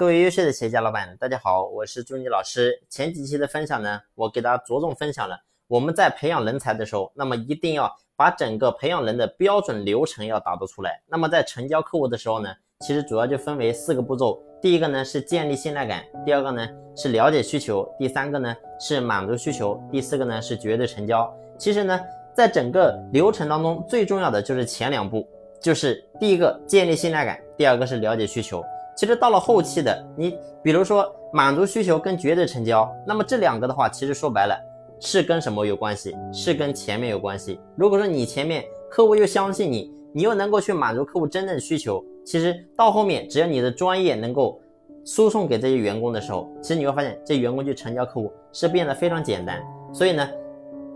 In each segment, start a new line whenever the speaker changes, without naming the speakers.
各位优秀的企业家老板，大家好，我是朱妮老师。前几期的分享呢，我给大家着重分享了我们在培养人才的时候，那么一定要把整个培养人的标准流程要打造出来。那么在成交客户的时候呢，其实主要就分为四个步骤。第一个呢是建立信赖感，第二个呢是了解需求，第三个呢是满足需求，第四个呢是绝对成交。其实呢，在整个流程当中，最重要的就是前两步，就是第一个建立信赖感，第二个是了解需求。其实到了后期的你，比如说满足需求跟绝对成交，那么这两个的话，其实说白了是跟什么有关系？是跟前面有关系。如果说你前面客户又相信你，你又能够去满足客户真正的需求，其实到后面只要你的专业能够输送给这些员工的时候，其实你会发现这员工去成交客户是变得非常简单。所以呢，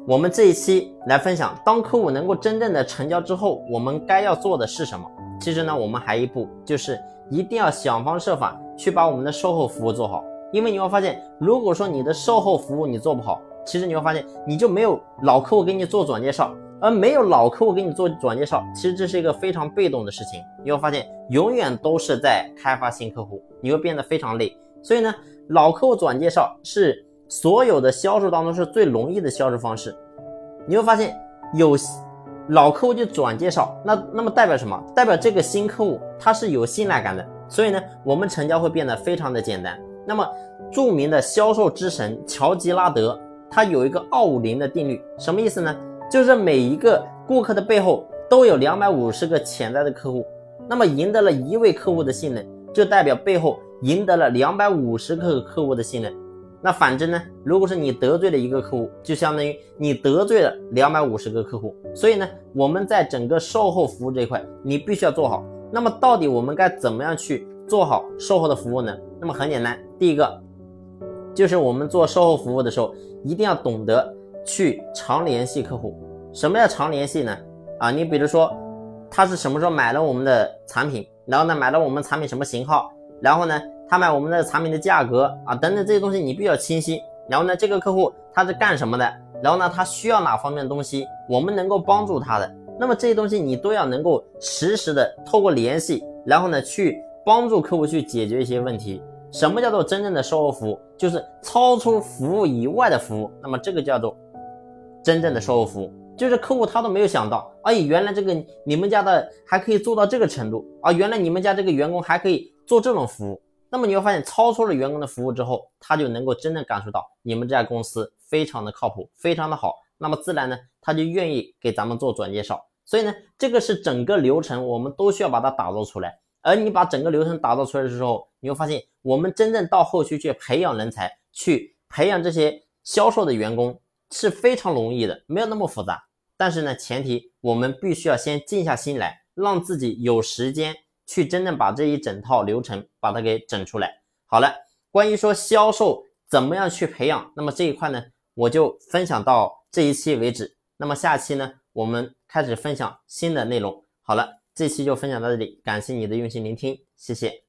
我们这一期来分享，当客户能够真正的成交之后，我们该要做的是什么？其实呢，我们还一步就是。一定要想方设法去把我们的售后服务做好，因为你会发现，如果说你的售后服务你做不好，其实你会发现你就没有老客户给你做转介绍，而没有老客户给你做转介绍，其实这是一个非常被动的事情。你会发现，永远都是在开发新客户，你会变得非常累。所以呢，老客户转介绍是所有的销售当中是最容易的销售方式。你会发现有。老客户就转介绍，那那么代表什么？代表这个新客户他是有信赖感的，所以呢，我们成交会变得非常的简单。那么著名的销售之神乔吉拉德，他有一个二五零的定律，什么意思呢？就是每一个顾客的背后都有两百五十个潜在的客户，那么赢得了一位客户的信任，就代表背后赢得了两百五十个客户的信任。那反之呢？如果是你得罪了一个客户，就相当于你得罪了两百五十个客户。所以呢，我们在整个售后服务这一块，你必须要做好。那么到底我们该怎么样去做好售后的服务呢？那么很简单，第一个就是我们做售后服务的时候，一定要懂得去常联系客户。什么叫常联系呢？啊，你比如说他是什么时候买了我们的产品，然后呢买了我们产品什么型号，然后呢？他买我们的产品的价格啊，等等这些东西你比较清晰。然后呢，这个客户他是干什么的？然后呢，他需要哪方面的东西，我们能够帮助他的。那么这些东西你都要能够实时的透过联系，然后呢去帮助客户去解决一些问题。什么叫做真正的售后服务？就是超出服务以外的服务。那么这个叫做真正的售后服务，就是客户他都没有想到，哎，原来这个你们家的还可以做到这个程度啊！原来你们家这个员工还可以做这种服务。那么你会发现，超出了员工的服务之后，他就能够真正感受到你们这家公司非常的靠谱，非常的好。那么自然呢，他就愿意给咱们做转介绍。所以呢，这个是整个流程，我们都需要把它打造出来。而你把整个流程打造出来的时候，你会发现，我们真正到后续去培养人才，去培养这些销售的员工是非常容易的，没有那么复杂。但是呢，前提我们必须要先静下心来，让自己有时间。去真正把这一整套流程把它给整出来。好了，关于说销售怎么样去培养，那么这一块呢，我就分享到这一期为止。那么下期呢，我们开始分享新的内容。好了，这期就分享到这里，感谢你的用心聆听，谢谢。